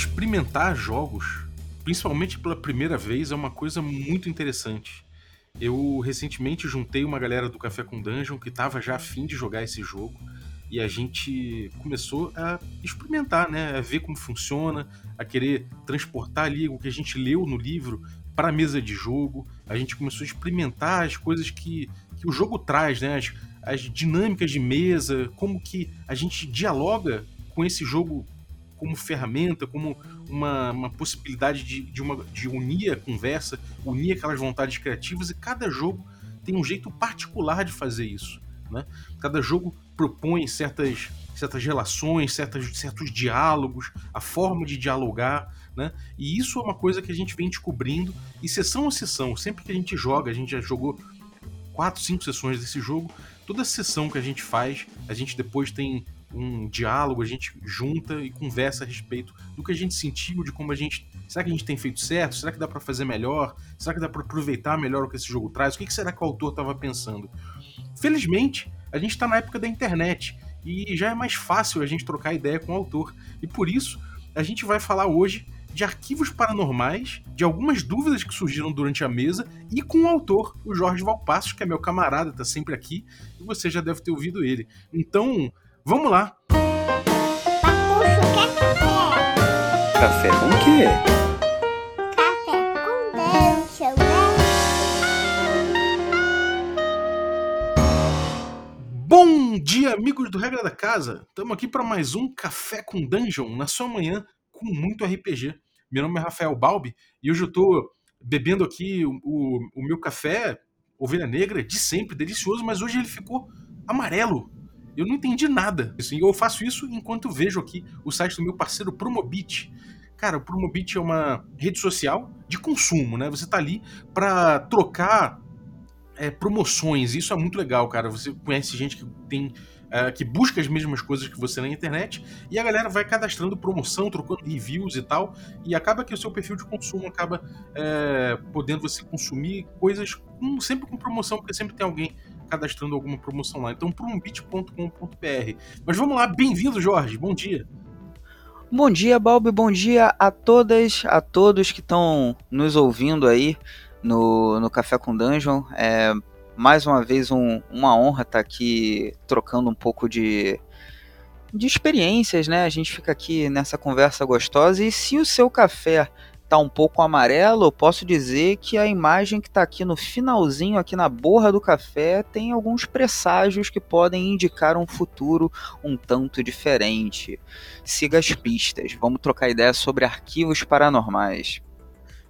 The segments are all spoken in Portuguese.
experimentar jogos, principalmente pela primeira vez, é uma coisa muito interessante. Eu recentemente juntei uma galera do Café com Dungeon que estava já afim de jogar esse jogo e a gente começou a experimentar, né? A ver como funciona, a querer transportar ali o que a gente leu no livro para a mesa de jogo. A gente começou a experimentar as coisas que, que o jogo traz, né? As, as dinâmicas de mesa, como que a gente dialoga com esse jogo como ferramenta, como uma, uma possibilidade de, de, uma, de unir a conversa, unir aquelas vontades criativas, e cada jogo tem um jeito particular de fazer isso. Né? Cada jogo propõe certas, certas relações, certas, certos diálogos, a forma de dialogar. Né? E isso é uma coisa que a gente vem descobrindo, e sessão a sessão, sempre que a gente joga, a gente já jogou quatro, cinco sessões desse jogo, toda sessão que a gente faz, a gente depois tem um diálogo, a gente junta e conversa a respeito do que a gente sentiu, de como a gente. Será que a gente tem feito certo? Será que dá para fazer melhor? Será que dá para aproveitar melhor o que esse jogo traz? O que será que o autor estava pensando? Felizmente, a gente está na época da internet e já é mais fácil a gente trocar ideia com o autor. E por isso, a gente vai falar hoje de arquivos paranormais, de algumas dúvidas que surgiram durante a mesa e com o autor, o Jorge Valpassos, que é meu camarada, tá sempre aqui, e você já deve ter ouvido ele. Então, Vamos lá! Café com o quê? Café com né? Bom dia, amigos do Regra da Casa! Estamos aqui para mais um Café com Dungeon na sua manhã com muito RPG. Meu nome é Rafael Balbi e hoje eu estou bebendo aqui o, o, o meu café Ovelha Negra de sempre, delicioso, mas hoje ele ficou amarelo eu não entendi nada. Assim, eu faço isso enquanto vejo aqui o site do meu parceiro Promobit. Cara, o Promobit é uma rede social de consumo, né? Você tá ali para trocar é, promoções. Isso é muito legal, cara. Você conhece gente que tem é, que busca as mesmas coisas que você na internet e a galera vai cadastrando promoção, trocando reviews e tal, e acaba que o seu perfil de consumo acaba é, podendo você consumir coisas com, sempre com promoção, porque sempre tem alguém cadastrando alguma promoção lá. Então, prombit.com.br. Mas vamos lá, bem-vindo, Jorge. Bom dia. Bom dia, Balbi. Bom dia a todas, a todos que estão nos ouvindo aí no, no Café com Dungeon. É mais uma vez um, uma honra estar aqui trocando um pouco de, de experiências, né? A gente fica aqui nessa conversa gostosa. E se o seu café tá um pouco amarelo, eu posso dizer que a imagem que está aqui no finalzinho, aqui na borra do café, tem alguns presságios que podem indicar um futuro um tanto diferente. Siga as pistas, vamos trocar ideia sobre arquivos paranormais.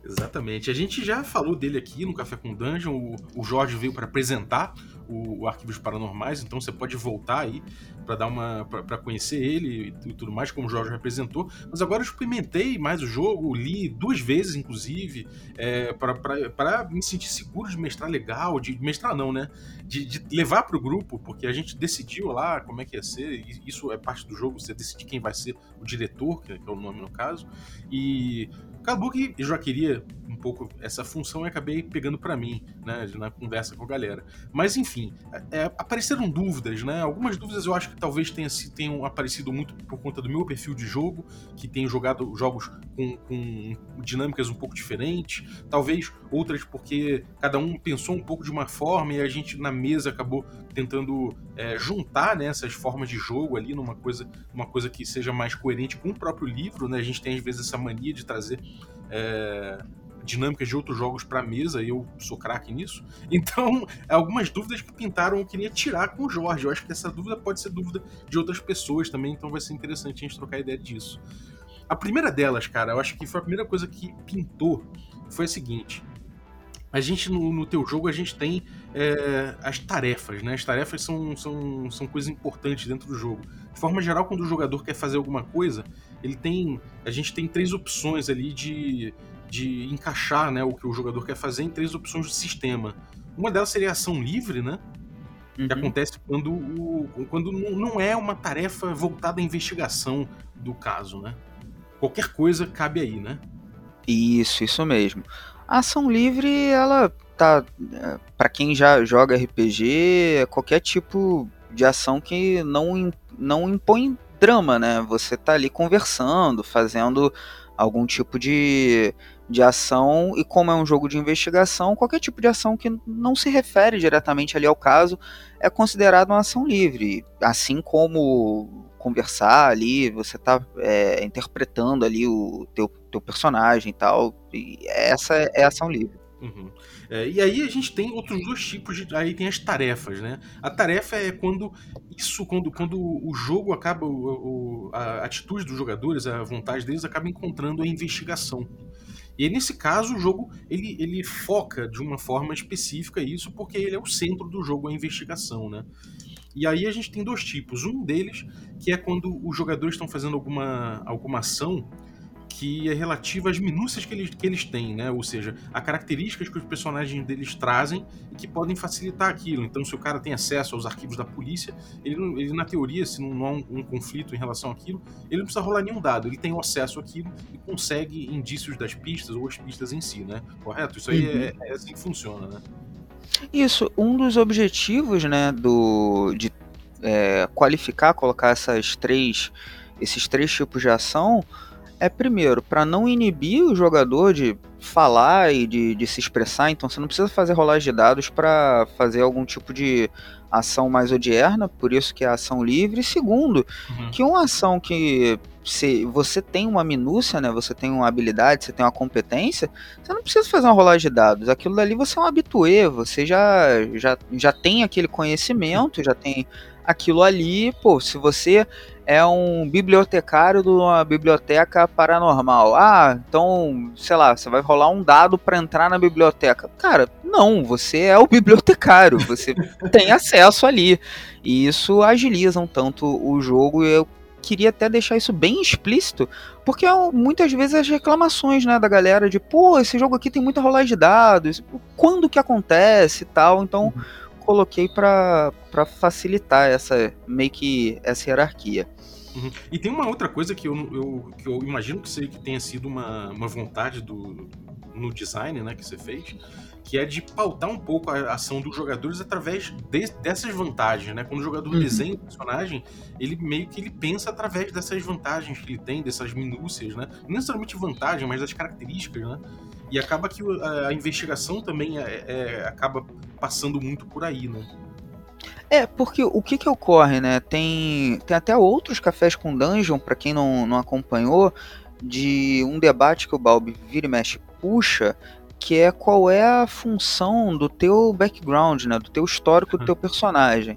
Exatamente. A gente já falou dele aqui no Café com Dungeon. O, o Jorge veio para apresentar o, o, Arquivos Paranormais, então você pode voltar aí para dar uma para conhecer ele e tudo mais, como o Jorge representou. Mas agora eu experimentei mais o jogo, li duas vezes, inclusive, é, para me sentir seguro de mestrar legal, de mestrar não, né? De, de levar para o grupo, porque a gente decidiu lá como é que ia ser. Isso é parte do jogo, você decidir quem vai ser o diretor, que é o nome no caso. E Acabou que eu já queria um pouco essa função e acabei pegando para mim, né, na conversa com a galera. Mas enfim, é, apareceram dúvidas, né? Algumas dúvidas eu acho que talvez tenha, tenham aparecido muito por conta do meu perfil de jogo, que tenho jogado jogos com, com dinâmicas um pouco diferentes. Talvez outras porque cada um pensou um pouco de uma forma e a gente na mesa acabou tentando é, juntar né, essas formas de jogo ali numa coisa, numa coisa que seja mais coerente com o próprio livro, né? A gente tem às vezes essa mania de trazer é, dinâmicas de outros jogos para mesa, e eu sou craque nisso. Então, algumas dúvidas que pintaram eu queria tirar com o Jorge. Eu acho que essa dúvida pode ser dúvida de outras pessoas também, então vai ser interessante a gente trocar ideia disso. A primeira delas, cara, eu acho que foi a primeira coisa que pintou, foi a seguinte. A gente, no, no teu jogo, a gente tem é, as tarefas, né? As tarefas são, são, são coisas importantes dentro do jogo. De forma geral, quando o jogador quer fazer alguma coisa, ele tem. A gente tem três opções ali de, de encaixar né, o que o jogador quer fazer em três opções do sistema. Uma delas seria a ação livre, né? Uhum. Que acontece quando, o, quando não é uma tarefa voltada à investigação do caso, né? Qualquer coisa cabe aí, né? Isso, isso mesmo. A ação livre, ela tá. É, para quem já joga RPG, é qualquer tipo de ação que não, não impõe drama, né? Você tá ali conversando, fazendo algum tipo de, de ação, e como é um jogo de investigação, qualquer tipo de ação que não se refere diretamente ali ao caso é considerado uma ação livre. Assim como conversar ali, você tá é, interpretando ali o teu, teu personagem e tal. E essa é a ação livre. Uhum. É, e aí a gente tem outros dois tipos de. Aí tem as tarefas, né? A tarefa é quando isso, quando, quando o jogo acaba, o, o, a atitude dos jogadores, a vontade deles acaba encontrando a investigação. E aí, nesse caso, o jogo ele, ele foca de uma forma específica isso, porque ele é o centro do jogo, a investigação, né? E aí a gente tem dois tipos. Um deles, que é quando os jogadores estão fazendo alguma, alguma ação que é relativa às minúcias que eles, que eles têm, né? Ou seja, a características que os personagens deles trazem e que podem facilitar aquilo. Então, se o cara tem acesso aos arquivos da polícia, ele, ele na teoria, se não, há um, um, conflito em relação àquilo, ele não precisa rolar nenhum dado. Ele tem acesso àquilo e consegue indícios das pistas ou as pistas em si, né? Correto? Isso aí uhum. é, é assim que funciona, né? Isso, um dos objetivos, né, do, de é, qualificar, colocar essas três, esses três tipos de ação é primeiro para não inibir o jogador de falar e de, de, se expressar, então você não precisa fazer rolagem de dados para fazer algum tipo de ação mais odierna, por isso que é ação livre. E segundo, uhum. que uma ação que se você tem uma minúcia, né, você tem uma habilidade, você tem uma competência, você não precisa fazer uma rolagem de dados. Aquilo dali você é um habituê, você já, já, já tem aquele conhecimento, já tem aquilo ali, pô, se você é um bibliotecário de uma biblioteca paranormal. Ah, então, sei lá, você vai rolar um dado para entrar na biblioteca. Cara, não, você é o bibliotecário, você tem acesso ali. E isso agiliza um tanto o jogo e eu queria até deixar isso bem explícito, porque é muitas vezes as reclamações, né, da galera de, pô, esse jogo aqui tem muita rolagem de dados, quando que acontece e tal, então uhum. Coloquei para facilitar essa meio que essa hierarquia. Uhum. E tem uma outra coisa que eu, eu, que eu imagino que, seja, que tenha sido uma, uma vontade do, no design né, que você fez, que é de pautar um pouco a ação dos jogadores através de, dessas vantagens, né? Quando o jogador uhum. desenha o personagem, ele meio que ele pensa através dessas vantagens que ele tem, dessas minúcias, né? Não necessariamente vantagem, mas das características, né? E acaba que a, a investigação também é, é, acaba passando muito por aí, né? É, porque o que que ocorre, né? Tem, tem até outros cafés com dungeon, para quem não, não acompanhou, de um debate que o Balbi vira e mexe puxa, que é qual é a função do teu background, né? Do teu histórico do teu personagem.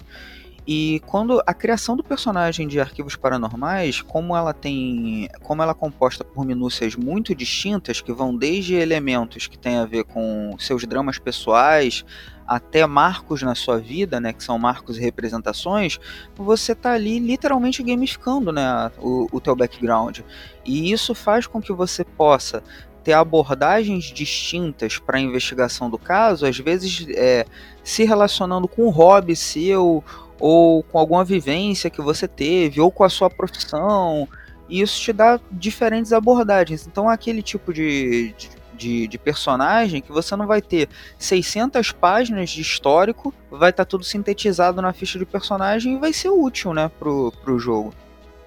E quando a criação do personagem de arquivos paranormais, como ela tem, como ela é composta por minúcias muito distintas que vão desde elementos que têm a ver com seus dramas pessoais até marcos na sua vida, né, que são marcos e representações, você está ali literalmente gamificando, né, o, o teu background. E isso faz com que você possa ter abordagens distintas para a investigação do caso, às vezes é, se relacionando com um hobby seu ou com alguma vivência que você teve, ou com a sua profissão, e isso te dá diferentes abordagens. Então, aquele tipo de, de, de, personagem que você não vai ter 600 páginas de histórico, vai estar tá tudo sintetizado na ficha de personagem e vai ser útil, né, pro, pro jogo.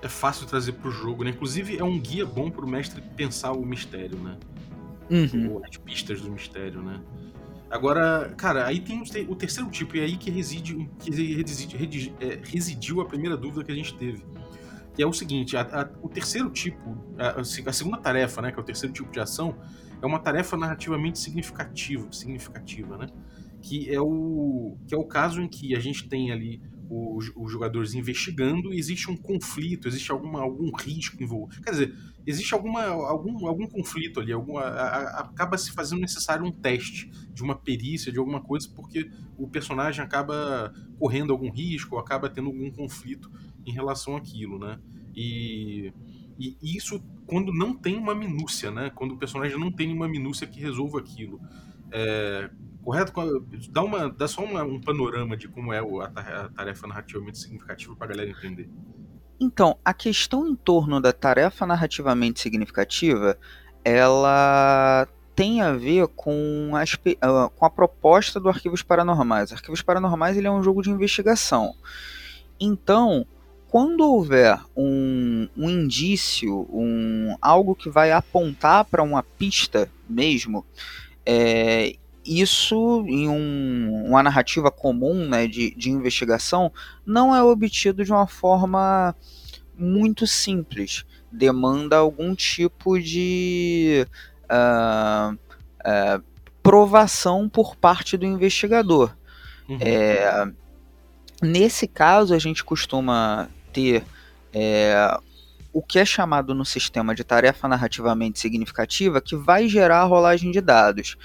É fácil trazer pro jogo, né? Inclusive é um guia bom pro mestre pensar o mistério, né? Uhum. Ou as pistas do mistério, né? Agora, cara, aí tem o terceiro tipo, e é aí que reside, que reside, é, residiu a primeira dúvida que a gente teve. Que é o seguinte: a, a, o terceiro tipo, a, a, segunda tarefa, né, que é o terceiro tipo de ação, é uma tarefa narrativamente significativa, significativa, né? Que é o que é o caso em que a gente tem ali os, jogadores investigando existe um conflito, existe alguma, algum risco envolvido. Quer dizer, existe alguma, algum, algum conflito ali, alguma, a, a, acaba se fazendo necessário um teste de uma perícia, de alguma coisa, porque o personagem acaba correndo algum risco, acaba tendo algum conflito em relação àquilo, né? E, e isso quando não tem uma minúcia, né? Quando o personagem não tem uma minúcia que resolva aquilo. É, correto? Dá, uma, dá só uma, um panorama de como é a tarefa narrativamente significativa para a galera entender. Então, a questão em torno da tarefa narrativamente significativa, ela tem a ver com a, ah, com a proposta do Arquivos Paranormais. Arquivos Paranormais ele é um jogo de investigação. Então, quando houver um, um indício, um, algo que vai apontar para uma pista mesmo, é, isso em um, uma narrativa comum né, de, de investigação não é obtido de uma forma muito simples. Demanda algum tipo de uh, uh, provação por parte do investigador. Uhum. É, nesse caso, a gente costuma ter é, o que é chamado no sistema de tarefa narrativamente significativa, que vai gerar a rolagem de dados.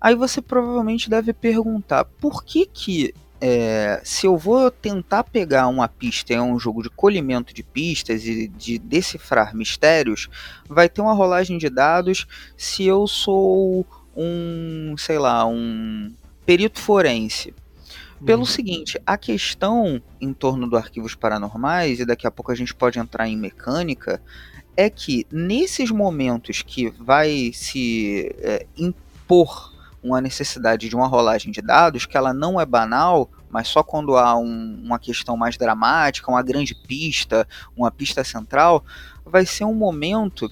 Aí você provavelmente deve perguntar por que que é, se eu vou tentar pegar uma pista em um jogo de colhimento de pistas e de decifrar mistérios, vai ter uma rolagem de dados se eu sou um, sei lá, um perito forense. Pelo uhum. seguinte, a questão em torno do arquivos paranormais, e daqui a pouco a gente pode entrar em mecânica, é que nesses momentos que vai se é, impor uma necessidade de uma rolagem de dados, que ela não é banal, mas só quando há um, uma questão mais dramática, uma grande pista, uma pista central, vai ser um momento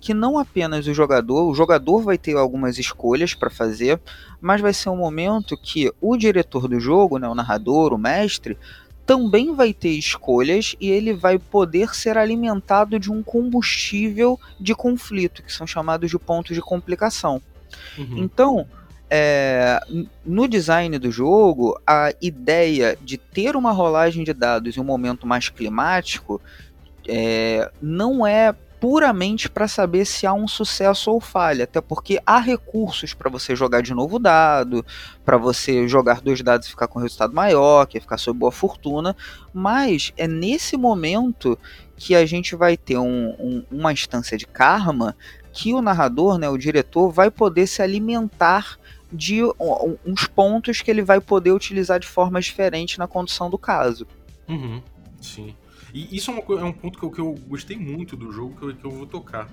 que não apenas o jogador, o jogador vai ter algumas escolhas para fazer, mas vai ser um momento que o diretor do jogo, né, o narrador, o mestre, também vai ter escolhas e ele vai poder ser alimentado de um combustível de conflito, que são chamados de pontos de complicação. Uhum. Então, é, no design do jogo, a ideia de ter uma rolagem de dados em um momento mais climático é, não é puramente para saber se há um sucesso ou falha, até porque há recursos para você jogar de novo dado, para você jogar dois dados e ficar com um resultado maior, que é ficar sob boa fortuna, mas é nesse momento que a gente vai ter um, um, uma instância de karma que o narrador, né, o diretor, vai poder se alimentar de uns pontos que ele vai poder utilizar de forma diferente na condução do caso. Uhum, sim. E isso é, uma, é um ponto que eu, que eu, gostei muito do jogo que eu, que eu vou tocar.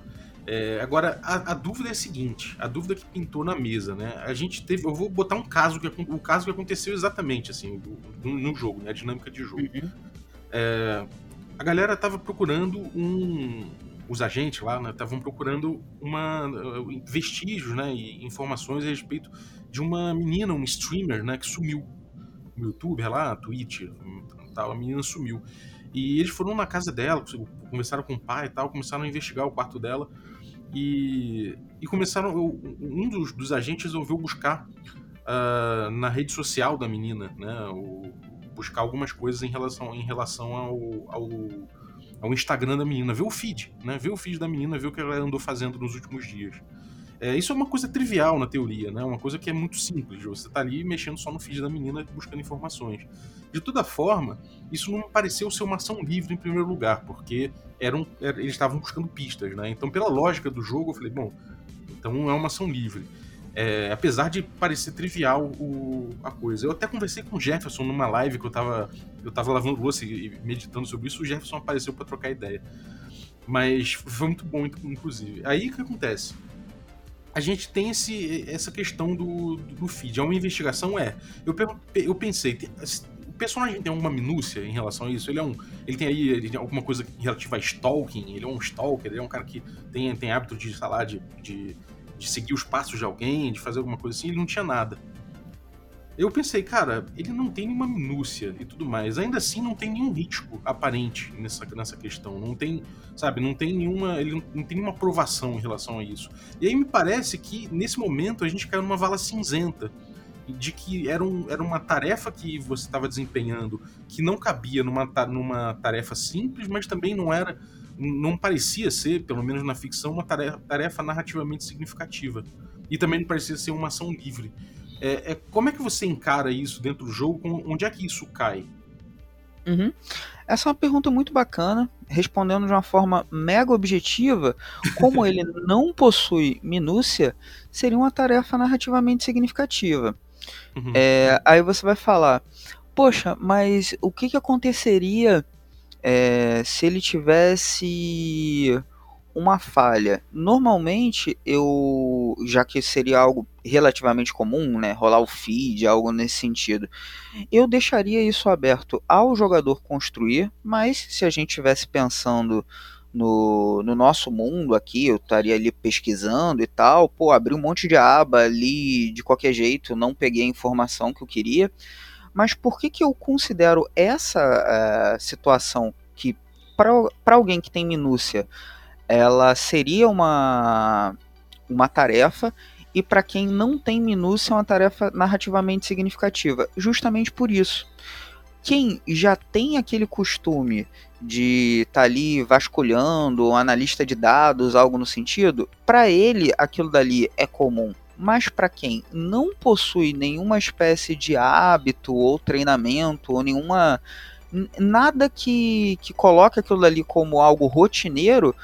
É, agora, a, a, dúvida é a seguinte: a dúvida que pintou na mesa, né? A gente teve. Eu vou botar um caso, que, o caso que aconteceu exatamente, assim, do, no jogo, né? A dinâmica de jogo. Uhum. É, a galera tava procurando um. Os agentes lá, né? Estavam procurando uma, vestígios, né? E informações a respeito de uma menina, um streamer, né? Que sumiu no YouTube, lá, Twitch, tal. A menina sumiu. E eles foram na casa dela, conversaram com o pai e tal, começaram a investigar o quarto dela. E, e começaram. Um dos, dos agentes resolveu buscar uh, na rede social da menina, né? O, buscar algumas coisas em relação, em relação ao, ao, ao Instagram da menina, ver o feed, né? Ver o feed da menina, ver o que ela andou fazendo nos últimos dias. É, isso é uma coisa trivial na teoria, né? Uma coisa que é muito simples. Você tá ali mexendo só no feed da menina buscando informações. De toda forma, isso não pareceu ser uma ação livre em primeiro lugar, porque eram, eles estavam buscando pistas, né? Então, pela lógica do jogo, eu falei, bom, então é uma ação livre. É, apesar de parecer trivial o, a coisa. Eu até conversei com o Jefferson numa live que eu tava, eu tava lavando louça e meditando sobre isso, o Jefferson apareceu para trocar ideia. Mas foi muito bom, inclusive. Aí o que acontece? a gente tem esse, essa questão do, do feed. É uma investigação? É. Eu, eu pensei, o personagem tem alguma minúcia em relação a isso? Ele é um. Ele tem aí ele tem alguma coisa relativa a stalking, ele é um stalker, ele é um cara que tem, tem hábito de, sei lá, de, de, de seguir os passos de alguém, de fazer alguma coisa assim, ele não tinha nada. Eu pensei, cara, ele não tem nenhuma minúcia e tudo mais. Ainda assim, não tem nenhum risco aparente nessa, nessa questão. Não tem, sabe, não tem nenhuma. Ele não, tem nenhuma aprovação em relação a isso. E aí me parece que, nesse momento, a gente caiu numa vala cinzenta. De que era, um, era uma tarefa que você estava desempenhando que não cabia numa, numa tarefa simples, mas também não era. Não parecia ser, pelo menos na ficção, uma tarefa, tarefa narrativamente significativa. E também não parecia ser uma ação livre. É, é, como é que você encara isso dentro do jogo? Onde é que isso cai? Uhum. Essa é uma pergunta muito bacana, respondendo de uma forma mega objetiva, como ele não possui minúcia, seria uma tarefa narrativamente significativa. Uhum. É, aí você vai falar, poxa, mas o que, que aconteceria é, se ele tivesse uma falha? Normalmente eu já que seria algo relativamente comum, né, rolar o feed, algo nesse sentido, eu deixaria isso aberto ao jogador construir, mas se a gente estivesse pensando no, no nosso mundo aqui, eu estaria ali pesquisando e tal, pô, abri um monte de aba ali de qualquer jeito, não peguei a informação que eu queria, mas por que, que eu considero essa uh, situação que, para alguém que tem minúcia, ela seria uma, uma tarefa, e para quem não tem minúcia, é uma tarefa narrativamente significativa? Justamente por isso. Quem já tem aquele costume de estar tá ali vasculhando, analista de dados, algo no sentido, para ele aquilo dali é comum. Mas para quem não possui nenhuma espécie de hábito ou treinamento ou nenhuma nada que, que coloque aquilo dali como algo rotineiro,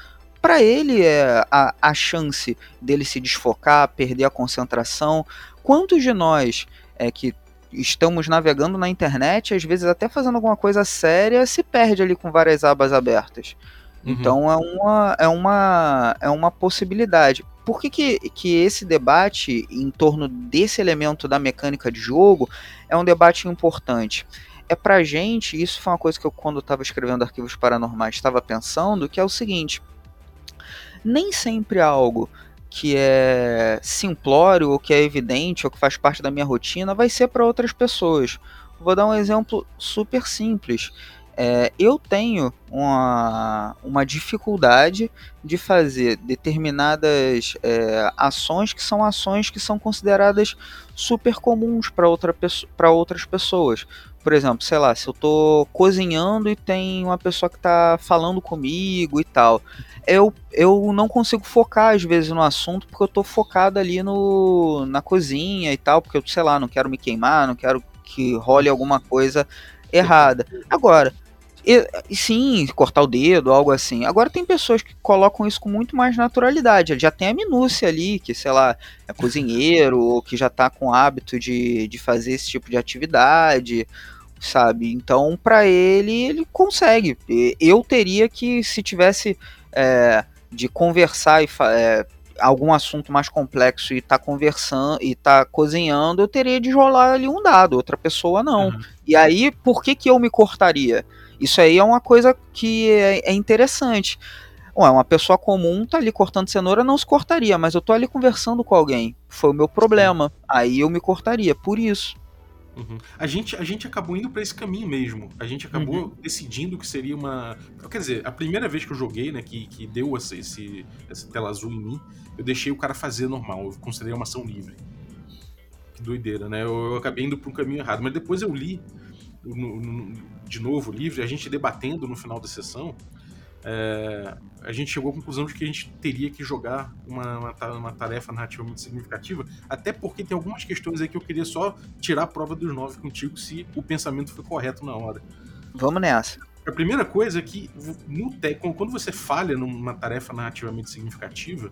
para ele é a, a chance dele se desfocar, perder a concentração. Quantos de nós é que estamos navegando na internet, às vezes até fazendo alguma coisa séria, se perde ali com várias abas abertas? Uhum. Então é uma, é, uma, é uma possibilidade por que, que, que esse debate em torno desse elemento da mecânica de jogo é um debate importante? É pra gente, isso foi uma coisa que eu, quando estava escrevendo Arquivos Paranormais, estava pensando, que é o seguinte: nem sempre algo que é simplório, ou que é evidente, ou que faz parte da minha rotina, vai ser para outras pessoas. Vou dar um exemplo super simples. É, eu tenho uma, uma dificuldade de fazer determinadas é, ações que são ações que são consideradas super comuns para outra, outras pessoas. Por exemplo, sei lá, se eu estou cozinhando e tem uma pessoa que está falando comigo e tal, eu, eu não consigo focar às vezes no assunto porque eu estou focado ali no, na cozinha e tal, porque eu, sei lá, não quero me queimar, não quero que role alguma coisa errada. Agora, e, sim, cortar o dedo, algo assim. Agora tem pessoas que colocam isso com muito mais naturalidade. Ele já tem a minúcia ali, que, sei lá, é cozinheiro, ou que já tá com hábito de, de fazer esse tipo de atividade, sabe? Então, para ele, ele consegue. Eu teria que, se tivesse é, de conversar e é, algum assunto mais complexo e tá conversando e tá cozinhando, eu teria de rolar ali um dado, outra pessoa não. Uhum. E aí, por que que eu me cortaria? Isso aí é uma coisa que é, é interessante. Ué, uma pessoa comum tá ali cortando cenoura, não se cortaria, mas eu tô ali conversando com alguém. Foi o meu problema. Aí eu me cortaria, por isso. Uhum. A, gente, a gente acabou indo para esse caminho mesmo. A gente acabou uhum. decidindo que seria uma. Quer dizer, a primeira vez que eu joguei, né, que, que deu esse, esse, essa tela azul em mim, eu deixei o cara fazer normal. Eu considerei uma ação livre. Que doideira, né? Eu, eu acabei indo para um caminho errado. Mas depois eu li no, no, de novo o livro, a gente debatendo no final da sessão, é, a gente chegou à conclusão de que a gente teria que jogar uma, uma, tarefa narrativamente significativa, até porque tem algumas questões aí que eu queria só tirar a prova dos nove contigo se o pensamento foi correto na hora. Vamos nessa. A primeira coisa é que no, quando você falha numa tarefa narrativamente significativa,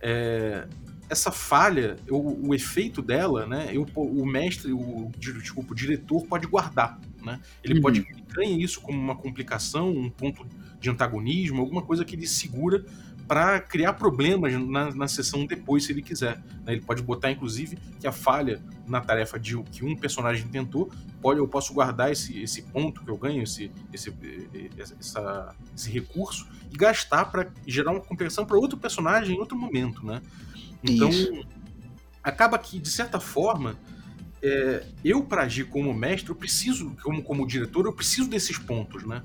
é, essa falha, o, o, efeito dela, né, eu, o mestre, o, desculpa, o diretor pode guardar. Né? Ele uhum. pode ganhar isso como uma complicação, um ponto de antagonismo, alguma coisa que ele segura para criar problemas na, na sessão depois, se ele quiser. Né? Ele pode botar, inclusive, que a falha na tarefa de que um personagem tentou, pode, eu posso guardar esse, esse ponto que eu ganho, esse, esse, essa, esse recurso, e gastar para gerar uma compensação para outro personagem em outro momento. Né? Então, Isso. acaba que, de certa forma, é, eu, para agir como mestre, eu preciso, como, como diretor, eu preciso desses pontos, né?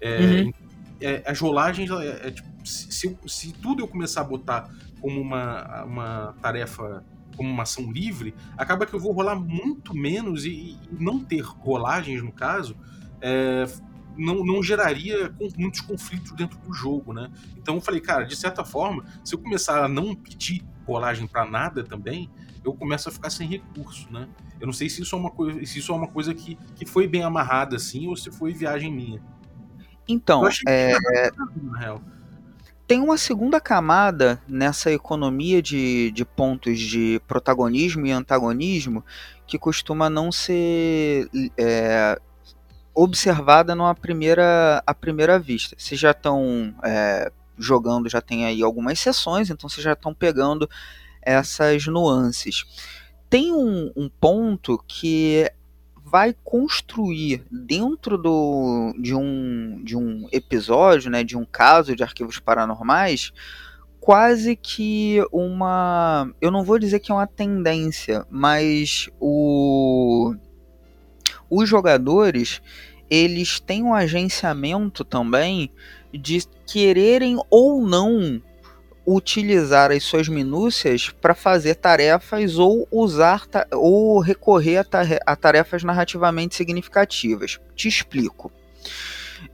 É, uhum. é, as rolagens, é, é, tipo, se, se, tudo eu começar a botar como uma, uma tarefa, como uma ação livre, acaba que eu vou rolar muito menos e, e não ter rolagens, no caso, é, não, não geraria muitos conflitos dentro do jogo, né? Então eu falei, cara, de certa forma, se eu começar a não pedir rolagem para nada também, eu começo a ficar sem recurso, né? Eu não sei se isso é uma coisa, se isso é uma coisa que, que foi bem amarrada assim ou se foi viagem minha. Então, é... na real. Tem uma segunda camada nessa economia de, de pontos de protagonismo e antagonismo que costuma não ser é, observada numa primeira, à primeira vista. Vocês já estão é, jogando já tem aí algumas sessões, então vocês já estão pegando essas nuances. Tem um, um ponto que vai construir dentro do, de, um, de um episódio, né, de um caso de arquivos paranormais, quase que uma. Eu não vou dizer que é uma tendência, mas o, os jogadores eles têm um agenciamento também de quererem ou não utilizar as suas minúcias para fazer tarefas ou usar ta ou recorrer a, ta a, tarefas narrativamente significativas. Te explico.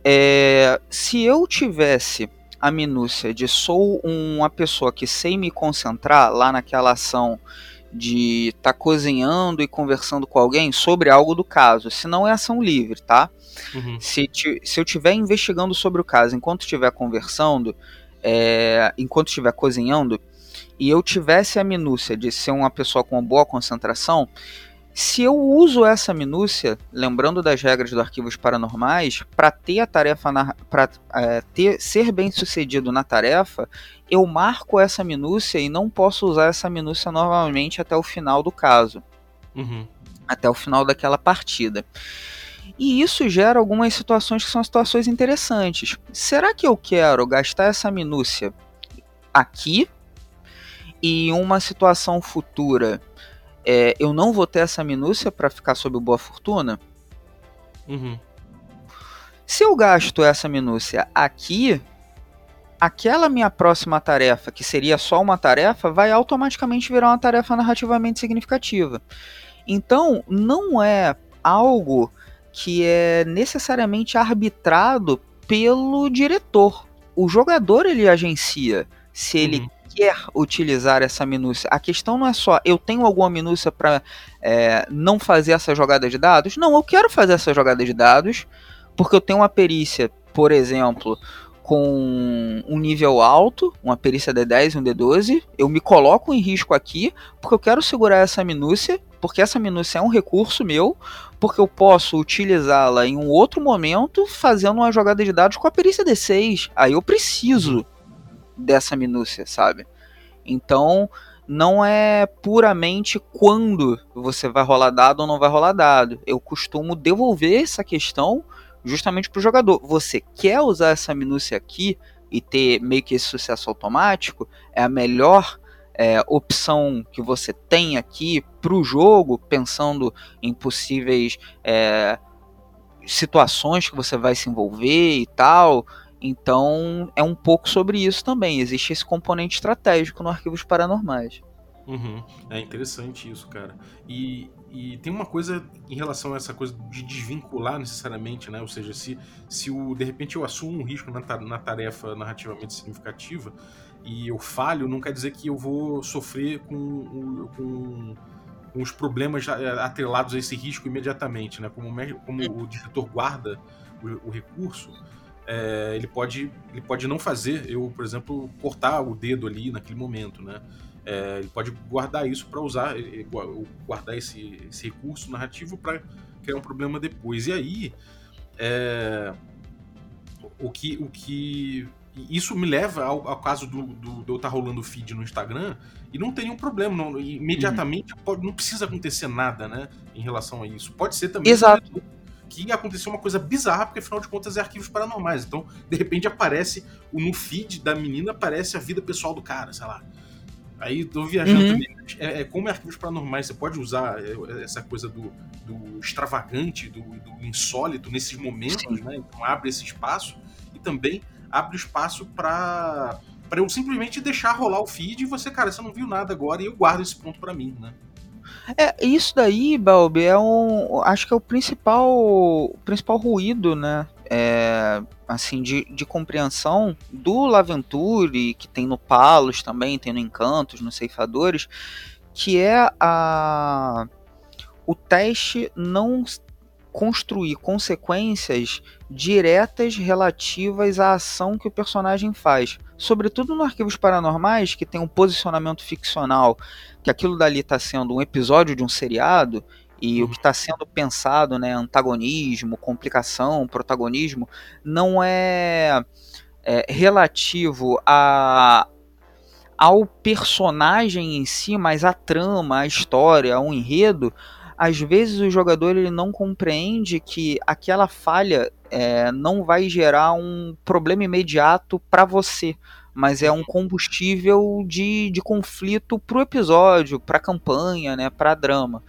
É, se eu tivesse a minúcia de sou uma pessoa que sei me concentrar lá naquela ação de estar tá cozinhando e conversando com alguém sobre algo do caso, se não é ação livre, tá? Uhum. Se, se eu estiver investigando sobre o caso enquanto estiver conversando, é, enquanto estiver cozinhando, e eu tivesse a minúcia de ser uma pessoa com uma boa concentração, se eu uso essa minúcia, lembrando das regras do arquivos paranormais, para ter a tarefa para é, ter ser bem sucedido na tarefa, eu marco essa minúcia e não posso usar essa minúcia novamente até o final do caso, uhum. até o final daquela partida. E isso gera algumas situações que são situações interessantes. Será que eu quero gastar essa minúcia aqui e em uma situação futura é, eu não vou ter essa minúcia para ficar sob boa fortuna? Uhum. Se eu gasto essa minúcia aqui, aquela minha próxima tarefa, que seria só uma tarefa, vai automaticamente virar uma tarefa narrativamente significativa. Então, não é algo que é necessariamente arbitrado pelo diretor. O jogador ele agencia se ele uhum quer utilizar essa minúcia. A questão não é só eu tenho alguma minúcia para é, não fazer essa jogada de dados. Não, eu quero fazer essa jogada de dados porque eu tenho uma perícia, por exemplo, com um nível alto, uma perícia D10 e um D12. Eu me coloco em risco aqui porque eu quero segurar essa minúcia, porque essa minúcia é um recurso meu, porque eu posso utilizá-la em um outro momento fazendo uma jogada de dados com a perícia D6. Aí eu preciso dessa minúcia, sabe? Então, não é puramente quando você vai rolar dado ou não vai rolar dado. Eu costumo devolver essa questão justamente para o jogador. Você quer usar essa minúcia aqui e ter meio que esse sucesso automático? É a melhor é, opção que você tem aqui para o jogo, pensando em possíveis é, situações que você vai se envolver e tal. Então é um pouco sobre isso também. Existe esse componente estratégico no Arquivos Paranormais. Uhum. É interessante isso, cara. E, e tem uma coisa em relação a essa coisa de desvincular necessariamente, né? Ou seja, se, se o, de repente eu assumo um risco na, na tarefa narrativamente significativa e eu falho, não quer dizer que eu vou sofrer com, com, com os problemas atrelados a esse risco imediatamente, né? Como, como o diretor guarda o, o recurso, é, ele, pode, ele pode não fazer, eu, por exemplo, cortar o dedo ali naquele momento, né? É, ele pode guardar isso para usar, guardar esse, esse recurso narrativo para criar um problema depois. E aí, é, o que, o que isso me leva ao, ao caso do, do, de eu estar tá rolando feed no Instagram e não tem nenhum problema. Não, imediatamente uhum. pode, não precisa acontecer nada, né? Em relação a isso. Pode ser também. Exato que aconteceu uma coisa bizarra, porque afinal de contas é arquivos paranormais. Então, de repente aparece, no feed da menina aparece a vida pessoal do cara, sei lá. Aí tô viajando uhum. também. É, é, como é arquivos paranormais, você pode usar é, essa coisa do, do extravagante, do, do, insólito nesses momentos, Sim. né? Então abre esse espaço e também abre espaço para para eu simplesmente deixar rolar o feed e você, cara, você não viu nada agora e eu guardo esse ponto para mim, né? É, isso daí, Balbi, é um. Acho que é o principal. O principal ruído, né? É, assim, de, de compreensão do Laventure, que tem no Palos também, tem no Encantos, nos Ceifadores, que é a. O teste não construir consequências diretas relativas à ação que o personagem faz. Sobretudo no Arquivos Paranormais, que tem um posicionamento ficcional que aquilo dali está sendo um episódio de um seriado e uhum. o que está sendo pensado, né, antagonismo, complicação, protagonismo, não é é, relativo a, ao personagem em si, mas a trama, a história, o enredo, às vezes o jogador ele não compreende que aquela falha é, não vai gerar um problema imediato para você, mas é um combustível de, de conflito para o episódio, para a campanha, né, para drama.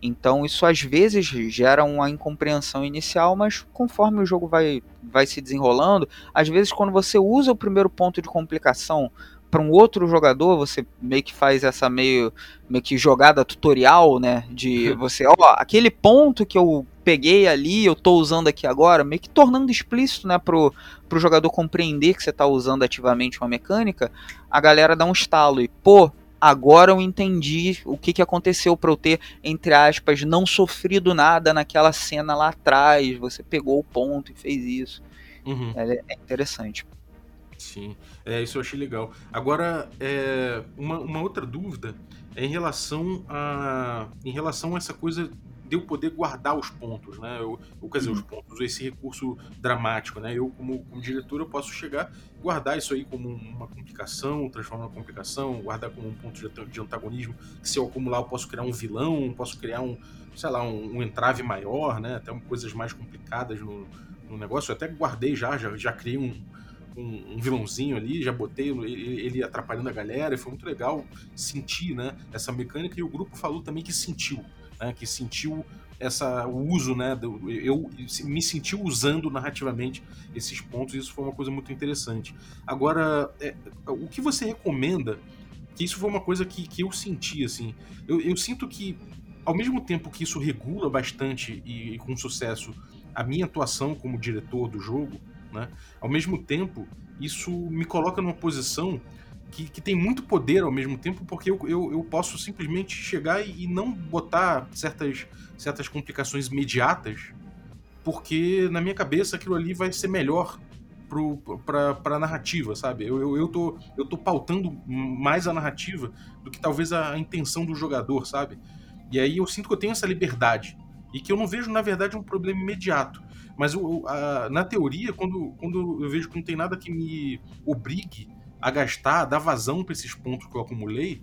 Então isso às vezes gera uma incompreensão inicial, mas conforme o jogo vai, vai se desenrolando, às vezes quando você usa o primeiro ponto de complicação para um outro jogador, você meio que faz essa meio, meio que jogada tutorial, né? De você, ó, aquele ponto que eu peguei ali, eu tô usando aqui agora, meio que tornando explícito, né, pro, pro jogador compreender que você tá usando ativamente uma mecânica, a galera dá um estalo e, pô, agora eu entendi o que, que aconteceu para eu ter, entre aspas, não sofrido nada naquela cena lá atrás. Você pegou o ponto e fez isso. Uhum. É, é, interessante. Sim, é, isso eu achei legal. Agora, é, uma, uma outra dúvida é em relação a, em relação a essa coisa de eu poder guardar os pontos, né? Eu, ou, quer dizer, os uhum. pontos, esse recurso dramático, né? Eu, como, como diretor, eu posso chegar, guardar isso aí como uma complicação, transformar uma complicação, guardar como um ponto de, de antagonismo. Se eu acumular, eu posso criar um vilão, posso criar um, sei lá, um, um entrave maior, né? Até coisas mais complicadas no, no negócio. Eu até guardei já, já, já criei um, um, um, vilãozinho ali, já botei ele, ele, atrapalhando a galera, e foi muito legal sentir né, essa mecânica. E o grupo falou também que sentiu né, que sentiu essa o uso, né, do, eu me senti usando narrativamente esses pontos, e isso foi uma coisa muito interessante. Agora, é, o que você recomenda? Que isso foi uma coisa que, que eu senti, assim, eu, eu sinto que ao mesmo tempo que isso regula bastante e, e com sucesso a minha atuação como diretor do jogo, né, ao mesmo tempo isso me coloca numa posição que, que tem muito poder ao mesmo tempo, porque eu, eu, eu posso simplesmente chegar e, e não botar certas, certas complicações imediatas, porque na minha cabeça aquilo ali vai ser melhor pro, pra narrativa, sabe? Eu, eu, eu, tô, eu tô pautando mais a narrativa do que talvez a, a intenção do jogador, sabe? E aí eu sinto que eu tenho essa liberdade. E que eu não vejo, na verdade, um problema imediato. Mas eu, a, na teoria, quando, quando eu vejo que não tem nada que me obrigue a gastar, a dar vazão para esses pontos que eu acumulei,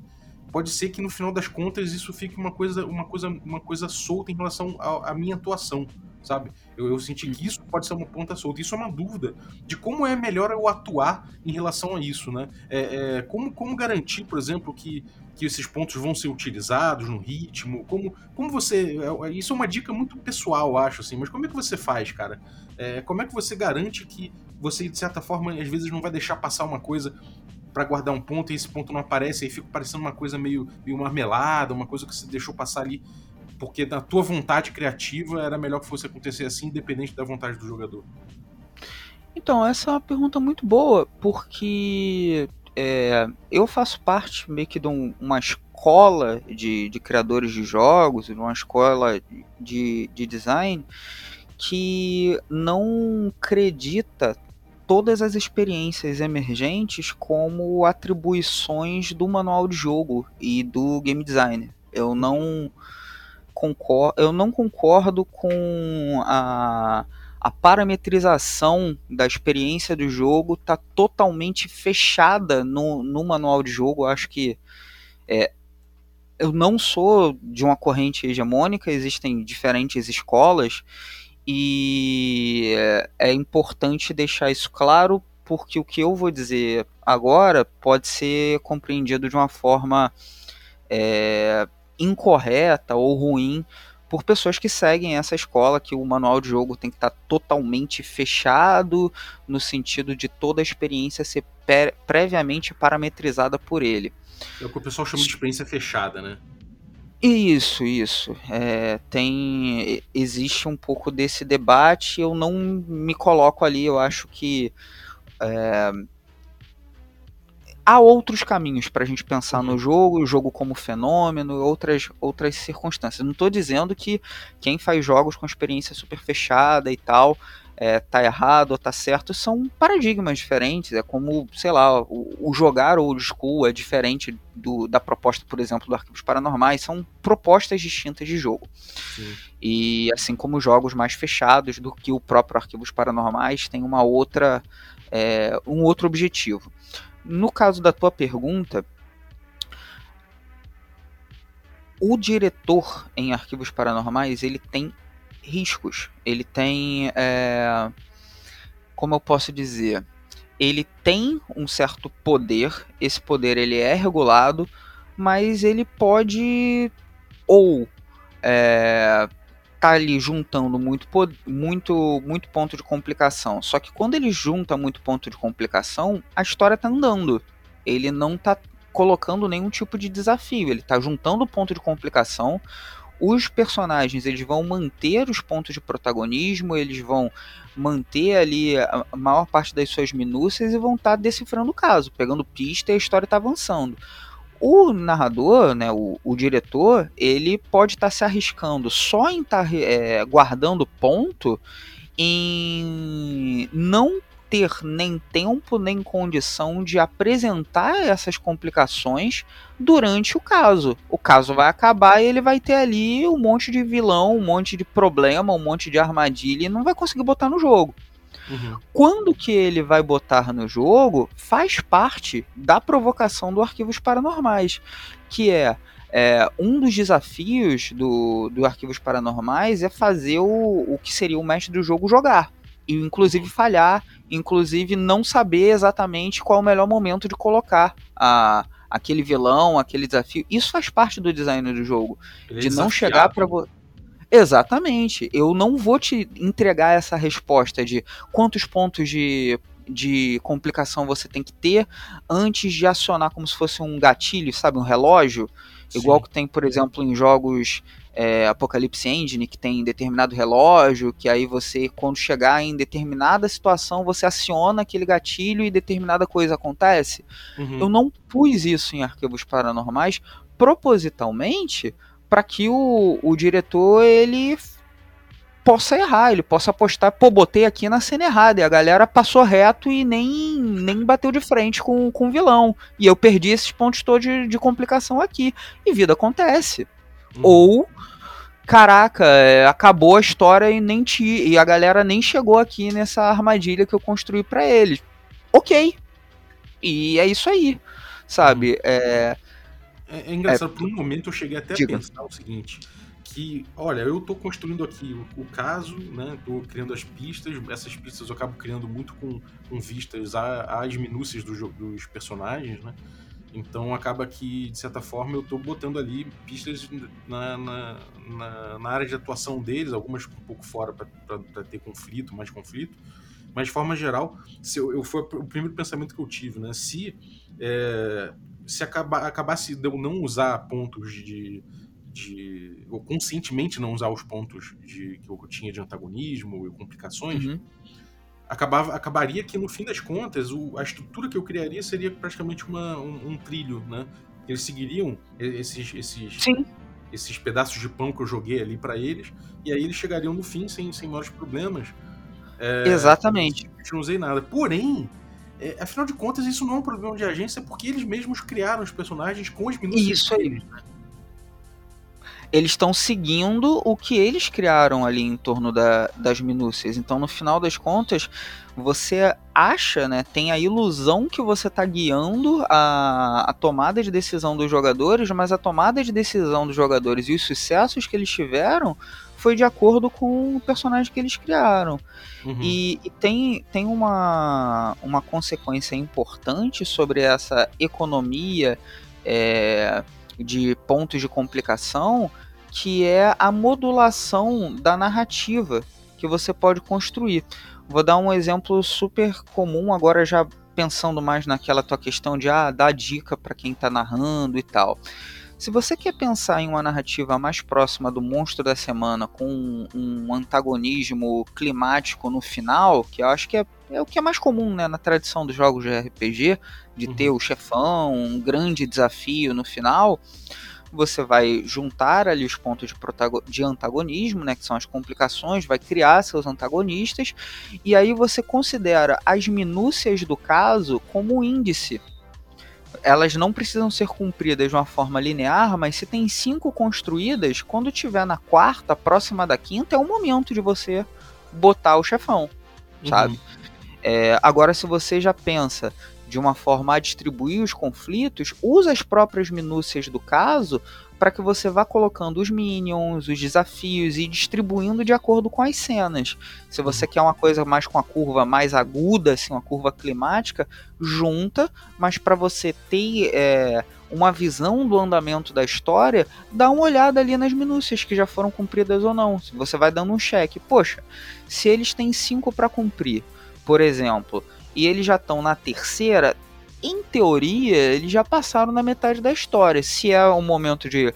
pode ser que no final das contas isso fique uma coisa, uma coisa, uma coisa solta em relação à minha atuação, sabe? Eu, eu, senti que isso pode ser uma ponta solta. Isso é uma dúvida de como é melhor eu atuar em relação a isso, né? É, é, como, como garantir, por exemplo, que, que esses pontos vão ser utilizados no ritmo? Como, como você. É, isso é uma dica muito pessoal, acho, assim, mas como é que você faz, cara? É, como é que você garante que você, de certa forma, às vezes não vai deixar passar uma coisa para guardar um ponto e esse ponto não aparece, aí fica parecendo uma coisa meio, meio marmelada, uma coisa que você deixou passar ali porque na tua vontade criativa era melhor que fosse acontecer assim, independente da vontade do jogador. Então, essa é uma pergunta muito boa, porque é, eu faço parte meio que de um, uma escola de, de criadores de jogos, de uma escola de, de design, que não acredita todas as experiências emergentes como atribuições do manual de jogo e do game designer. Eu não concordo, eu não concordo com a, a parametrização da experiência do jogo tá totalmente fechada no, no manual de jogo. Eu acho que é, eu não sou de uma corrente hegemônica, existem diferentes escolas e é, é importante deixar isso claro, porque o que eu vou dizer agora pode ser compreendido de uma forma é, incorreta ou ruim por pessoas que seguem essa escola que o manual de jogo tem que estar totalmente fechado no sentido de toda a experiência ser previamente parametrizada por ele. É o que o pessoal chama de experiência fechada, né? Isso, isso. É, tem existe um pouco desse debate. Eu não me coloco ali. Eu acho que é, há outros caminhos para a gente pensar no uhum. jogo, o jogo como fenômeno, outras outras circunstâncias. Não estou dizendo que quem faz jogos com experiência super fechada e tal é, tá errado ou tá certo, são paradigmas diferentes. É como, sei lá, o, o jogar old school é diferente do, da proposta, por exemplo, do Arquivos Paranormais. São propostas distintas de jogo. Sim. E assim como jogos mais fechados do que o próprio Arquivos Paranormais, tem uma outra é, um outro objetivo. No caso da tua pergunta, o diretor em arquivos paranormais ele tem riscos. Ele tem, é, como eu posso dizer, ele tem um certo poder. Esse poder ele é regulado, mas ele pode ou é, tá ali juntando muito, muito, muito ponto de complicação. Só que quando ele junta muito ponto de complicação, a história tá andando. Ele não tá colocando nenhum tipo de desafio. Ele tá juntando ponto de complicação. Os personagens eles vão manter os pontos de protagonismo, eles vão manter ali a maior parte das suas minúcias e vão estar tá decifrando o caso, pegando pista e a história está avançando o narrador, né, o, o diretor, ele pode estar tá se arriscando só em estar tá, é, guardando ponto em não ter nem tempo nem condição de apresentar essas complicações durante o caso. O caso vai acabar e ele vai ter ali um monte de vilão, um monte de problema, um monte de armadilha e não vai conseguir botar no jogo. Uhum. Quando que ele vai botar no jogo faz parte da provocação do Arquivos Paranormais, que é, é um dos desafios do, do Arquivos Paranormais é fazer o, o que seria o mestre do jogo jogar. E inclusive falhar, inclusive não saber exatamente qual é o melhor momento de colocar a, aquele vilão, aquele desafio. Isso faz parte do design do jogo. Ele de é não chegar para você Exatamente. Eu não vou te entregar essa resposta de quantos pontos de, de complicação você tem que ter antes de acionar como se fosse um gatilho, sabe? Um relógio. Sim. Igual que tem, por exemplo, em jogos é, Apocalypse Engine, que tem determinado relógio, que aí você, quando chegar em determinada situação, você aciona aquele gatilho e determinada coisa acontece. Uhum. Eu não pus isso em arquivos paranormais propositalmente para que o, o diretor ele possa errar, ele possa apostar, pô, botei aqui na cena errada, e a galera passou reto e nem, nem bateu de frente com, com o vilão. E eu perdi esses pontos todos de, de complicação aqui. E vida acontece. Uhum. Ou, caraca, é, acabou a história e nem e a galera nem chegou aqui nessa armadilha que eu construí para eles. Ok. E é isso aí, sabe? Uhum. É, é, é engraçado, é, por um momento eu cheguei até diga. a pensar o seguinte: que, olha, eu estou construindo aqui o, o, caso, né? Tô criando as pistas, essas pistas eu acabo criando muito com, com vistas às minúcias do, dos personagens, né? Então acaba que, de certa forma, eu estou botando ali pistas na, na, na, na, área de atuação deles, algumas um pouco fora para ter conflito, mais conflito. Mas de forma geral, se eu, eu, foi o primeiro pensamento que eu tive, né? Se é, se acaba, acabasse de eu não usar pontos de, de. ou conscientemente não usar os pontos de, que eu tinha de antagonismo e complicações, uhum. acabava, acabaria que no fim das contas o, a estrutura que eu criaria seria praticamente uma, um, um trilho, né? Eles seguiriam esses, esses, Sim. esses pedaços de pão que eu joguei ali para eles, e aí eles chegariam no fim sem, sem maiores problemas. É, Exatamente. Eu não usei nada. Porém, é, afinal de contas, isso não é um problema de agência, porque eles mesmos criaram os personagens com os minutos. Isso aí. Né? Eles estão seguindo o que eles criaram ali em torno da, das minúcias. Então, no final das contas, você acha, né, tem a ilusão que você está guiando a, a tomada de decisão dos jogadores, mas a tomada de decisão dos jogadores e os sucessos que eles tiveram foi de acordo com o personagem que eles criaram. Uhum. E, e, tem, tem uma, uma consequência importante sobre essa economia é, de pontos de complicação, que é a modulação da narrativa que você pode construir. Vou dar um exemplo super comum agora já pensando mais naquela tua questão de ah, dar dica para quem está narrando e tal. Se você quer pensar em uma narrativa mais próxima do monstro da semana, com um antagonismo climático no final, que eu acho que é, é o que é mais comum né, na tradição dos jogos de RPG, de uhum. ter o chefão, um grande desafio no final, você vai juntar ali os pontos de, de antagonismo, né, que são as complicações, vai criar seus antagonistas, e aí você considera as minúcias do caso como índice elas não precisam ser cumpridas de uma forma linear, mas se tem cinco construídas, quando tiver na quarta, próxima da quinta, é o momento de você botar o chefão, uhum. sabe? É, agora, se você já pensa de uma forma a distribuir os conflitos, usa as próprias minúcias do caso para que você vá colocando os minions, os desafios e distribuindo de acordo com as cenas. Se você quer uma coisa mais com a curva mais aguda, assim, uma curva climática, junta, mas para você ter é, uma visão do andamento da história, dá uma olhada ali nas minúcias que já foram cumpridas ou não. Você vai dando um cheque. Poxa, se eles têm cinco para cumprir, por exemplo, e eles já estão na terceira, em teoria, eles já passaram na metade da história. Se é o momento de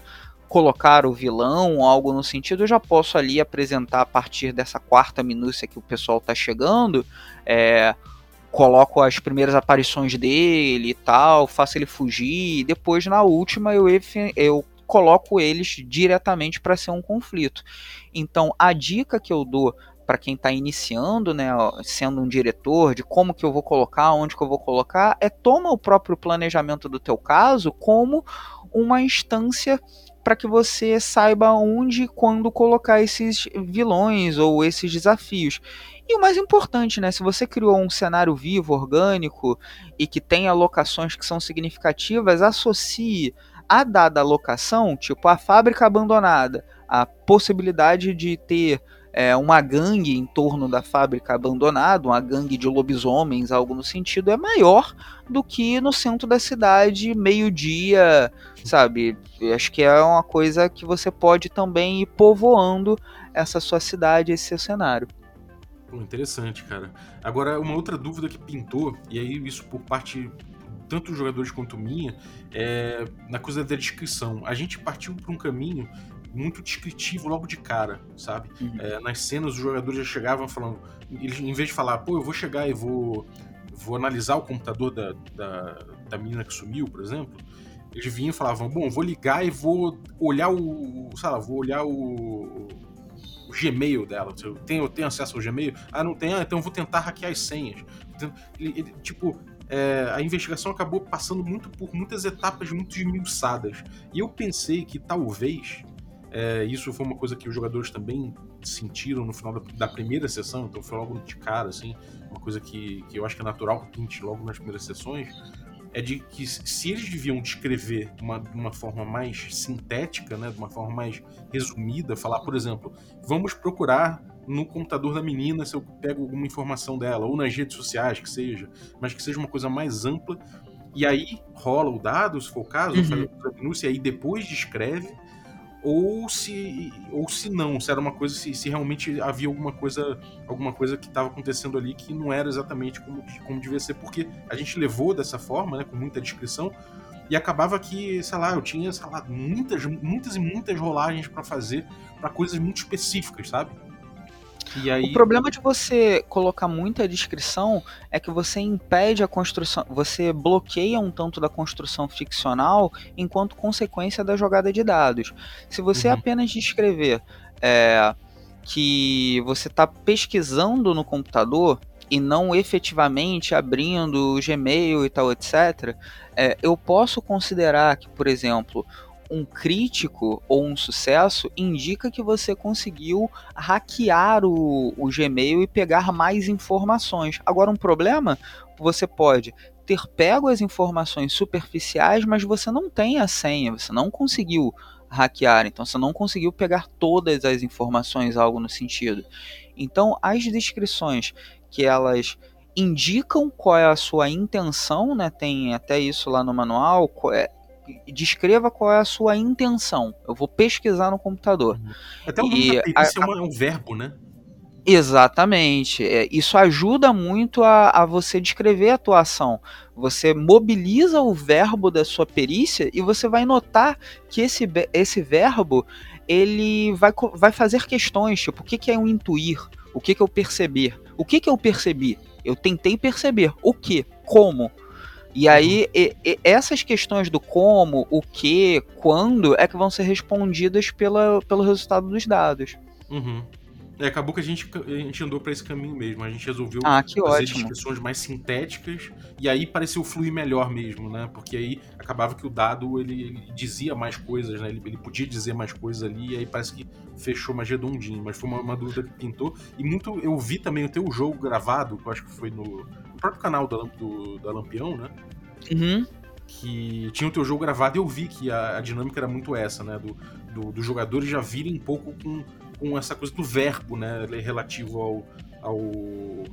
colocar o vilão, algo no sentido, eu já posso ali apresentar a partir dessa quarta minúcia que o pessoal tá chegando. É, coloco as primeiras aparições dele e tal, faço ele fugir, e depois na última eu, eu coloco eles diretamente para ser um conflito. Então a dica que eu dou para quem está iniciando, né, sendo um diretor, de como que eu vou colocar, onde que eu vou colocar, é toma o próprio planejamento do teu caso como uma instância para que você saiba onde e quando colocar esses vilões ou esses desafios. E o mais importante, né, se você criou um cenário vivo, orgânico e que tenha locações que são significativas, associe a dada locação, tipo a fábrica abandonada, a possibilidade de ter é, uma gangue em torno da fábrica abandonada, uma gangue de lobisomens, algo no sentido, é maior do que no centro da cidade, meio-dia, sabe? Acho que é uma coisa que você pode também ir povoando essa sua cidade, esse seu cenário. Interessante, cara. Agora, uma outra dúvida que pintou, e aí isso por parte tanto dos jogadores quanto minha, é na coisa da descrição. A gente partiu para um caminho muito descritivo logo de cara, sabe? Uhum. É, nas cenas, os jogadores já chegavam falando. Eles, em vez de falar, pô, eu vou chegar e vou, vou analisar o computador da, da, da menina que sumiu, por exemplo, eles vinham e falavam, bom, vou ligar e vou olhar o. sei lá, vou olhar o. o Gmail dela. Eu tenho, eu tenho acesso ao Gmail? Ah, não tem? Ah, então eu vou tentar hackear as senhas. Ele, ele, tipo, é, a investigação acabou passando muito por muitas etapas muito esmiuçadas. E eu pensei que talvez é, isso foi uma coisa que os jogadores também sentiram no final da, da, primeira sessão, então foi logo de cara, assim, uma coisa que, que eu acho que é natural que pinte logo nas primeiras sessões, é de que se eles deviam descrever uma, de uma forma mais sintética, né, de uma forma mais resumida, falar, por exemplo, vamos procurar no computador da menina se eu pego alguma informação dela, ou nas redes sociais, que seja, mas que seja uma coisa mais ampla, e aí rola o dado, se for o caso, uhum. faz a denúncia, e aí depois descreve, ou se ou se não, se era uma coisa se, se realmente havia alguma coisa alguma coisa que estava acontecendo ali que não era exatamente como, como devia ser, porque a gente levou dessa forma, né, com muita descrição, e acabava que, sei lá, eu tinha, sei lá, muitas muitas e muitas rolagens para fazer para coisas muito específicas, sabe? Aí... O problema de você colocar muita descrição é que você impede a construção, você bloqueia um tanto da construção ficcional enquanto consequência da jogada de dados. Se você uhum. apenas descrever é, que você está pesquisando no computador e não efetivamente abrindo o Gmail e tal, etc., é, eu posso considerar que, por exemplo, um crítico ou um sucesso indica que você conseguiu hackear o, o Gmail e pegar mais informações. Agora, um problema, você pode ter pego as informações superficiais, mas você não tem a senha, você não conseguiu hackear, então você não conseguiu pegar todas as informações, algo no sentido. Então, as descrições que elas indicam qual é a sua intenção, né? Tem até isso lá no manual, é, descreva qual é a sua intenção. Eu vou pesquisar no computador. Uhum. Até o a, a... é um verbo, né? Exatamente. É, isso ajuda muito a, a, você descrever a tua ação. Você mobiliza o verbo da sua perícia e você vai notar que esse, esse verbo ele vai, vai fazer questões, tipo, o que, que é um intuir? O que, que eu perceber? O que, que eu percebi? Eu tentei perceber. O que? Como? E aí, uhum. e, e essas questões do como, o que, quando, é que vão ser respondidas pela, pelo resultado dos dados. Uhum. É, acabou que a gente, a gente andou para esse caminho mesmo. A gente resolveu ah, fazer ótimo. descrições mais sintéticas e aí pareceu fluir melhor mesmo, né? Porque aí acabava que o dado ele, ele dizia mais coisas, né? Ele, ele, podia dizer mais coisas ali e aí parece que fechou mais redondinho. Mas foi uma, uma, dúvida que pintou. E muito eu vi também o teu jogo gravado, que eu acho que foi no próprio canal do, do, da Lampião, né? Uhum. Que tinha o teu jogo gravado e eu vi que a, a dinâmica era muito essa, né? Do, do, dos jogadores já virem um pouco com com essa coisa do verbo, né, relativo ao, ao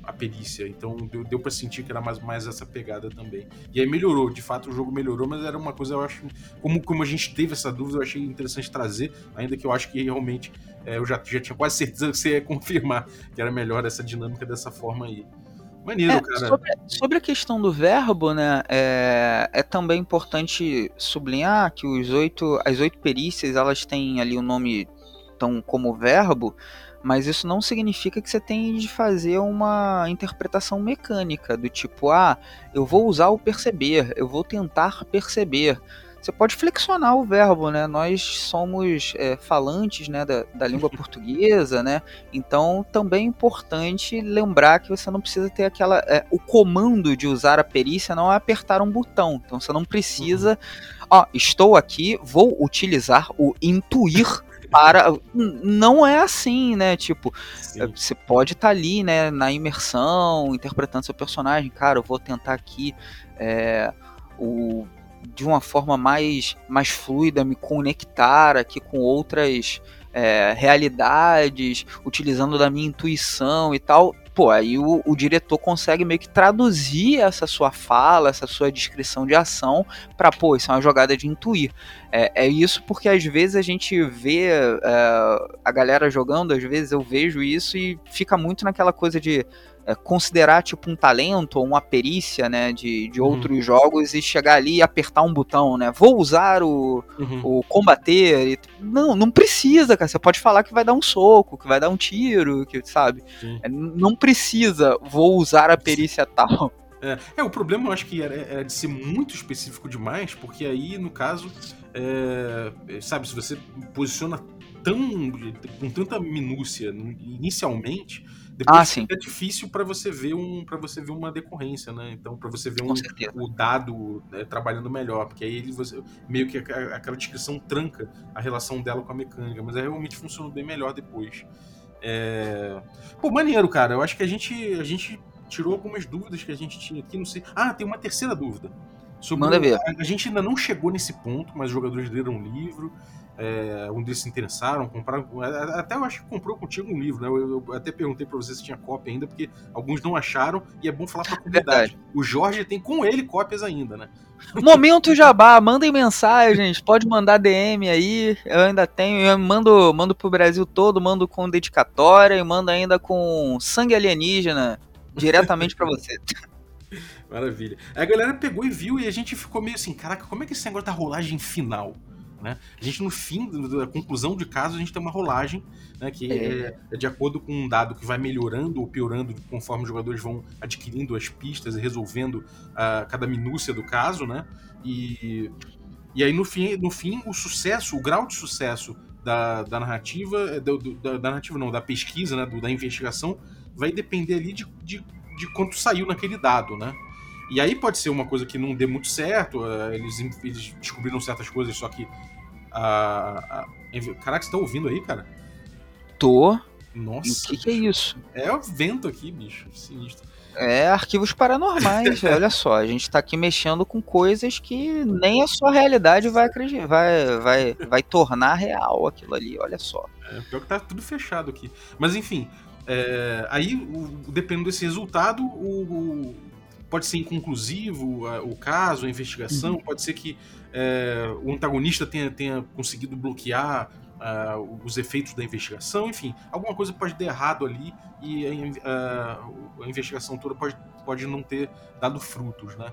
a perícia. Então deu, deu para sentir que era mais, mais essa pegada também. E aí melhorou, de fato o jogo melhorou, mas era uma coisa eu acho como como a gente teve essa dúvida, eu achei interessante trazer, ainda que eu acho que realmente é, eu já, já tinha quase certeza que você ia confirmar que era melhor essa dinâmica dessa forma aí. Maneiro, é, cara. Sobre, sobre, a questão do verbo, né, é, é, também importante sublinhar que os oito, as oito perícias, elas têm ali o nome tão como verbo, mas isso não significa que você tem de fazer uma interpretação mecânica, do tipo, ah, eu vou usar o perceber, eu vou tentar perceber. Você pode flexionar o verbo, né? Nós somos é, falantes né, da, da língua portuguesa, né? Então também é importante lembrar que você não precisa ter aquela. É, o comando de usar a perícia não é apertar um botão. Então você não precisa. Uhum. Ó, estou aqui, vou utilizar o intuir para. Não é assim, né? Tipo, Sim. É, você pode estar tá ali, né, na imersão, interpretando seu personagem. Cara, eu vou tentar aqui é, o, de uma forma mais, mais fluida me conectar aqui com outras é, realidades, utilizando da minha intuição e tal pô, aí o, o, diretor consegue meio que traduzir essa sua fala, essa sua descrição de ação para, pô, isso é uma jogada de intuir. É, é isso porque às vezes a gente vê é, a galera jogando, às vezes eu vejo isso e fica muito naquela coisa de é, considerar tipo um talento ou uma perícia, né, de, de uhum. outros jogos e chegar ali e apertar um botão, né? Vou usar o, uhum. o combater. E, não, não precisa, cara. Você pode falar que vai dar um soco, que vai dar um tiro, que sabe? É, não precisa. Vou usar a perícia tal. É, é, o problema eu acho que era, era, de ser muito específico demais, porque aí, no caso, é, sabe, se você posiciona tão, com tanta minúcia inicialmente, depois ah, sim. é difícil para você ver um para você ver uma decorrência, né? Então para você ver um, o dado né, trabalhando melhor, porque aí ele você meio que aquela descrição tranca a relação dela com a mecânica, mas realmente funcionou bem melhor depois. É... Pô, maneiro, cara. Eu acho que a gente a gente tirou algumas dúvidas que a gente tinha aqui, não sei. Ah, tem uma terceira dúvida. Sobre Manda ver. A, a gente ainda não chegou nesse ponto, mas os jogadores leram um livro. É, um deles se interessaram, compraram. Até eu acho que comprou contigo um livro, né? Eu, eu até perguntei para você se tinha cópia ainda, porque alguns não acharam, e é bom falar pra comunidade. Verdade. O Jorge tem com ele cópias ainda, né? Momento Jabá, mandem mensagens, pode mandar DM aí, eu ainda tenho, eu mando, mando pro Brasil todo, mando com dedicatória e mando ainda com sangue alienígena diretamente para você. Maravilha. Aí a galera pegou e viu e a gente ficou meio assim, caraca, como é que esse negócio da rolagem final? Né? A gente, no fim da conclusão de caso, a gente tem uma rolagem né, que é. é. de acordo com um dado que vai melhorando ou piorando conforme os jogadores vão adquirindo as pistas e resolvendo uh, cada minúcia do caso, né? E, e aí, no fim, no fim, o sucesso, o grau de sucesso da, da narrativa, eh, do, do, da, da, narrativa não, da pesquisa, né, do, da investigação, vai depender ali de, de, de quanto saiu naquele dado, né? E aí pode ser uma coisa que não dê muito certo, uh, eles, eles descobriram certas coisas, só que a, a... Caraca, você tá ouvindo aí, cara? Tô. Nossa. O que, que, é isso? É o vento aqui, bicho. Sinistro. É arquivos paranormais, olha só. A gente tá aqui mexendo com coisas que nem a sua realidade vai acreditar, vai, vai, vai tornar real aquilo ali, olha só. É, pior que tá tudo fechado aqui. Mas enfim, é, aí, o, dependendo desse resultado, o, o, pode ser inconclusivo o caso, a investigação, uhum. pode ser que é, o antagonista tenha, tenha conseguido bloquear uh, os efeitos da investigação, enfim, alguma coisa pode dar errado ali e a, a investigação toda pode, pode não ter dado frutos, né?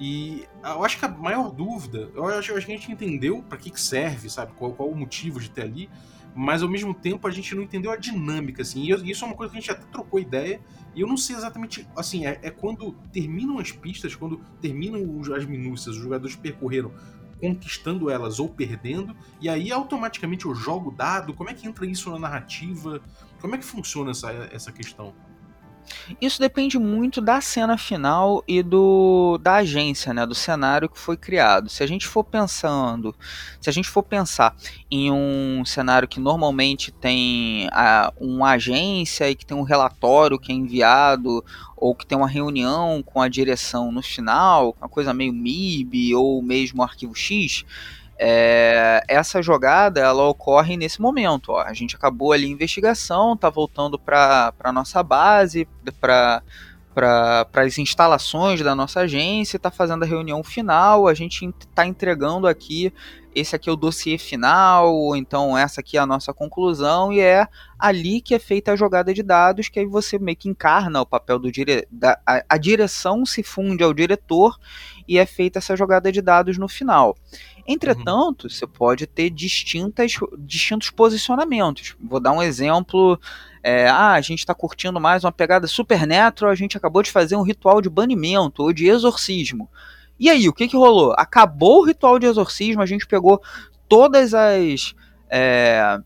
E eu acho que a maior dúvida, eu acho, eu acho que a gente entendeu para que, que serve, sabe? Qual, qual o motivo de ter ali, mas ao mesmo tempo a gente não entendeu a dinâmica, assim. E isso é uma coisa que a gente até trocou ideia, e eu não sei exatamente, assim, é, é quando terminam as pistas, quando terminam as minúcias, os jogadores percorreram conquistando elas ou perdendo, e aí automaticamente eu jogo dado? Como é que entra isso na narrativa? Como é que funciona essa, essa questão? Isso depende muito da cena final e do da agência, né, do cenário que foi criado. Se a gente for pensando, se a gente for pensar em um cenário que normalmente tem a, uma agência e que tem um relatório que é enviado ou que tem uma reunião com a direção no final, uma coisa meio MIB ou mesmo arquivo X, é, essa jogada ela ocorre nesse momento. Ó. A gente acabou ali a investigação, tá voltando para a nossa base, para para as instalações da nossa agência, está fazendo a reunião final, a gente está entregando aqui, esse aqui é o dossiê final, ou então essa aqui é a nossa conclusão, e é ali que é feita a jogada de dados, que aí você meio que encarna o papel do dire... da, a, a direção se funde ao diretor e é feita essa jogada de dados no final. Entretanto, uhum. você pode ter distintas, distintos posicionamentos. Vou dar um exemplo. É, ah, a gente está curtindo mais uma pegada Supernatural, a gente acabou de fazer um ritual de banimento ou de exorcismo. E aí, o que, que rolou? Acabou o ritual de exorcismo, a gente pegou todas as. É,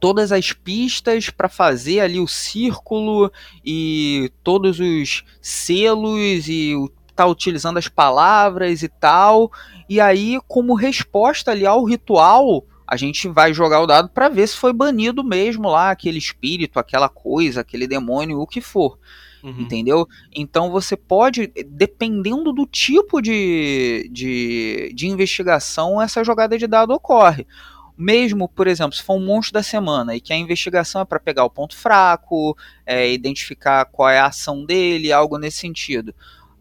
todas as pistas para fazer ali o círculo e todos os selos e tá utilizando as palavras e tal. E aí, como resposta ali ao ritual, a gente vai jogar o dado para ver se foi banido mesmo lá aquele espírito, aquela coisa, aquele demônio, o que for. Uhum. Entendeu? Então você pode, dependendo do tipo de, de, de investigação, essa jogada de dado ocorre mesmo, por exemplo, se for um monstro da semana e que a investigação é para pegar o ponto fraco, é, identificar qual é a ação dele, algo nesse sentido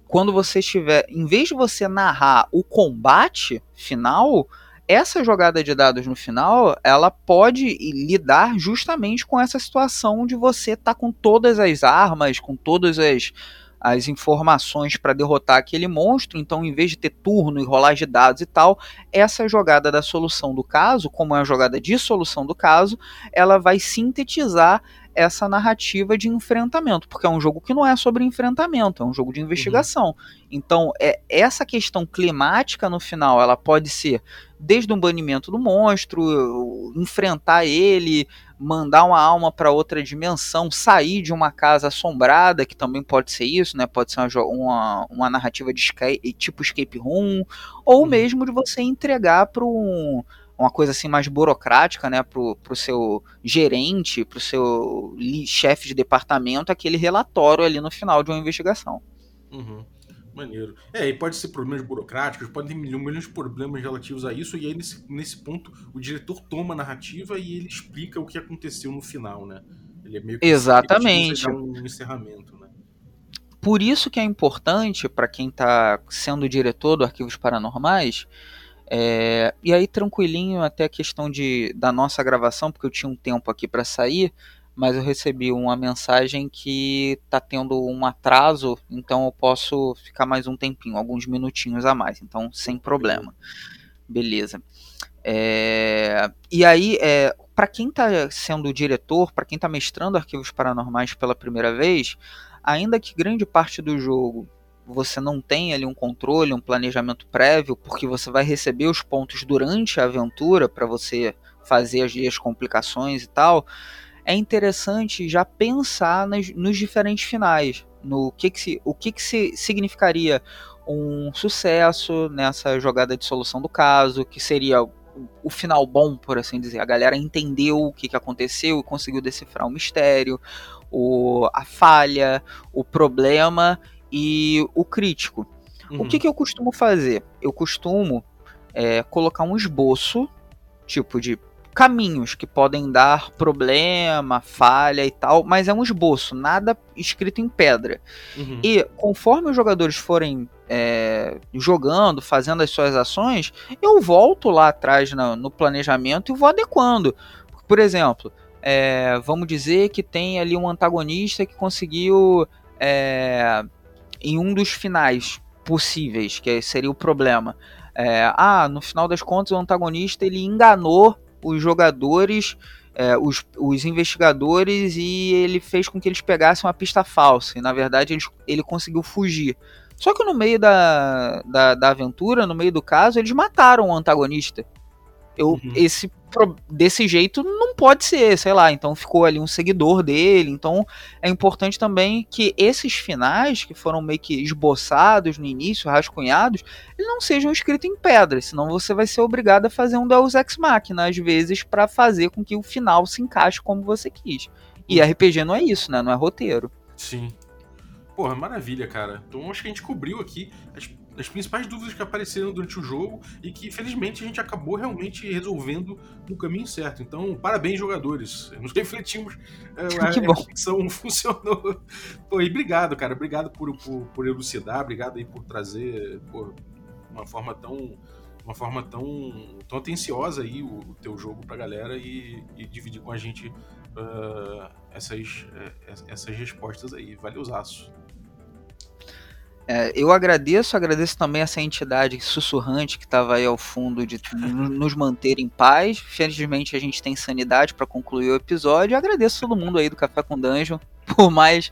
quando você estiver, em vez de você narrar o combate final, essa jogada de dados no final, ela pode lidar justamente com essa situação de você estar tá com todas as armas, com todas as, as informações para derrotar aquele monstro. Então, em vez de ter turno e rolar de dados e tal, essa jogada da solução do caso, como é a jogada de solução do caso, ela vai sintetizar essa narrativa de enfrentamento, porque é um jogo que não é sobre enfrentamento, é um jogo de investigação. Uhum. Então, é essa questão climática no final, ela pode ser desde um banimento do monstro, enfrentar ele, mandar uma alma para outra dimensão, sair de uma casa assombrada, que também pode ser isso, né? Pode ser uma, uma, uma narrativa de escape, tipo escape room, ou uhum. mesmo de você entregar para um uma coisa assim mais burocrática, né, pro, pro seu gerente, pro seu chefe de departamento, aquele relatório ali no final de uma investigação. Uhum. Maneiro. É, e pode ser problemas burocráticos, pode ter milhões de problemas relativos a isso, e aí nesse, nesse ponto o diretor toma a narrativa e ele explica o que aconteceu no final, né? Ele é meio que Exatamente. um encerramento, né? Por isso que é importante para quem está sendo diretor do Arquivos Paranormais, é, e aí, tranquilinho, até a questão de, da nossa gravação, porque eu tinha um tempo aqui para sair, mas eu recebi uma mensagem que tá tendo um atraso, então eu posso ficar mais um tempinho, alguns minutinhos a mais, então sem problema. Beleza. É, e aí, é, para quem está sendo diretor, para quem está mestrando arquivos paranormais pela primeira vez, ainda que grande parte do jogo você não tem ali um controle, um planejamento prévio, porque você vai receber os pontos durante a aventura para você fazer as, as complicações e tal, é interessante já pensar nas, nos diferentes finais, no que, que se, o que, que se significaria um sucesso nessa jogada de solução do caso, que seria o final bom, por assim dizer. A galera entendeu o que, que aconteceu e conseguiu decifrar o mistério, o, a falha, o problema e o crítico. Uhum. O que, que eu costumo fazer? Eu costumo é, colocar um esboço, tipo de caminhos que podem dar problema, falha e tal, mas é um esboço, nada escrito em pedra. Uhum. E conforme os jogadores forem é, jogando, fazendo as suas ações, eu volto lá atrás no, no planejamento e vou adequando. Por exemplo, é, vamos dizer que tem ali um antagonista que conseguiu é, em um dos finais possíveis, que seria o problema. É, ah, no final das contas, o antagonista ele enganou os jogadores, é, os, os, investigadores, e ele fez com que eles pegassem uma pista falsa. E na verdade ele, ele conseguiu fugir. Só que no meio da, da, da aventura, no meio do caso, eles mataram o antagonista. Eu, uhum. esse desse jeito não pode ser, sei lá, então ficou ali um seguidor dele, então é importante também que esses finais que foram meio que esboçados no início, rascunhados, eles não sejam escritos em pedra, senão você vai ser obrigado a fazer um Deus Ex Machina às vezes para fazer com que o final se encaixe como você quis. E RPG não é isso, né? Não é roteiro. Sim. Porra, maravilha, cara. Então acho que a gente cobriu aqui as das principais dúvidas que apareceram durante o jogo e que, felizmente, a gente acabou realmente resolvendo no caminho certo. Então, parabéns, jogadores. Nos refletimos. É, a que bom. reflexão funcionou. Pô, e obrigado, cara. Obrigado por, por, por elucidar, obrigado aí por trazer pô, uma forma tão uma forma tão, tão atenciosa aí o, o teu jogo pra galera e, e dividir com a gente uh, essas, uh, essas respostas aí. Valeu, Zaço. É, eu agradeço, agradeço também essa entidade sussurrante que estava aí ao fundo de nos manter em paz. Felizmente a gente tem sanidade para concluir o episódio. Agradeço todo mundo aí do Café com Dungeon por mais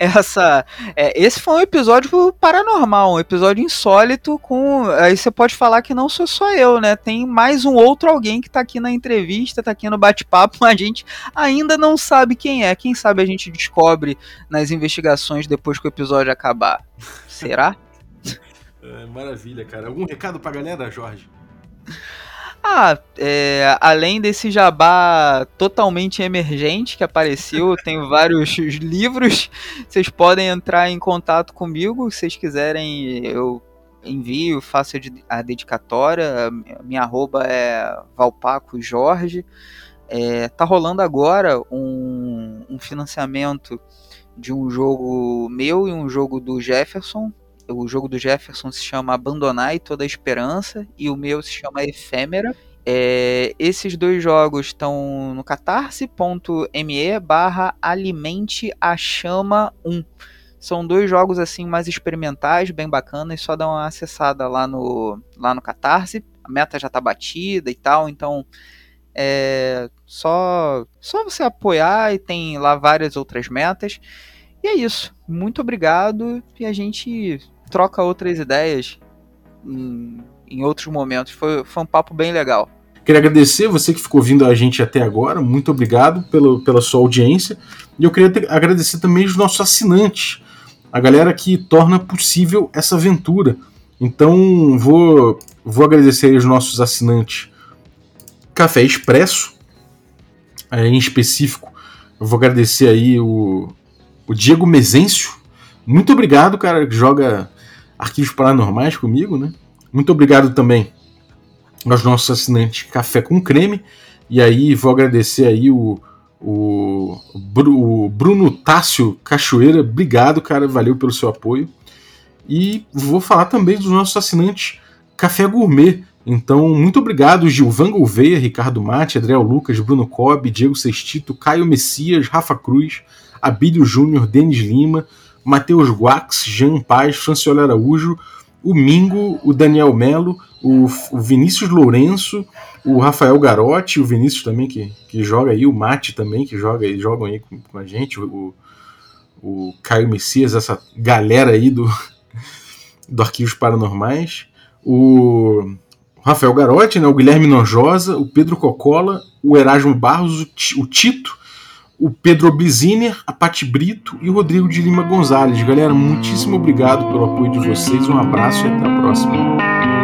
essa. É, esse foi um episódio paranormal, um episódio insólito. Com aí você pode falar que não sou só eu, né? Tem mais um outro alguém que tá aqui na entrevista, tá aqui no bate-papo, mas a gente ainda não sabe quem é. Quem sabe a gente descobre nas investigações depois que o episódio acabar. Será? É, maravilha, cara. Algum recado pra galera, Jorge? Ah, é, além desse jabá totalmente emergente que apareceu, tenho vários livros. Vocês podem entrar em contato comigo se vocês quiserem. Eu envio, faço a dedicatória. Minha arroba é Valpaco Jorge. É, tá rolando agora um, um financiamento de um jogo meu e um jogo do Jefferson, o jogo do Jefferson se chama Abandonar e Toda a Esperança e o meu se chama Efêmera. É, esses dois jogos estão no catarse.me barra alimente a chama 1. São dois jogos assim mais experimentais, bem bacanas, só dá uma acessada lá no, lá no Catarse. A meta já tá batida e tal, então é só, só você apoiar e tem lá várias outras metas. E é isso. Muito obrigado e a gente troca outras ideias em, em outros momentos. Foi, foi um papo bem legal. Queria agradecer você que ficou vindo a gente até agora. Muito obrigado pelo, pela sua audiência. E eu queria ter, agradecer também os nossos assinantes, a galera que torna possível essa aventura. Então vou, vou agradecer os nossos assinantes Café Expresso, é, em específico. Eu vou agradecer aí o, o Diego Mezencio. Muito obrigado, cara, que joga arquivos paranormais comigo, né? Muito obrigado também aos nossos assinantes Café com Creme. E aí vou agradecer aí o, o, o Bruno Tássio Cachoeira. Obrigado, cara, valeu pelo seu apoio. E vou falar também dos nossos assinantes Café Gourmet. Então, muito obrigado, Gilvan Gouveia, Ricardo Mate, Adriel Lucas, Bruno Cobb, Diego Sextito, Caio Messias, Rafa Cruz, Abílio Júnior, Denis Lima, Matheus Guax, Jean Paz, Franciola Araújo, o Mingo, o Daniel Melo, o, o, Vinícius Lourenço, o Rafael Garotti, o Vinícius também que, que joga aí, o Mate também que joga e jogam aí com, com, a gente, o, o Caio Messias, essa galera aí do, do Arquivos Paranormais, o Rafael Garotti, né, o Guilherme Nojosa, o Pedro Cocola, o Erasmo Barros, o Tito, o Pedro Biziner, a Pati Brito e o Rodrigo de Lima Gonzalez. Galera, muitíssimo obrigado pelo apoio de vocês, um abraço e até a próxima.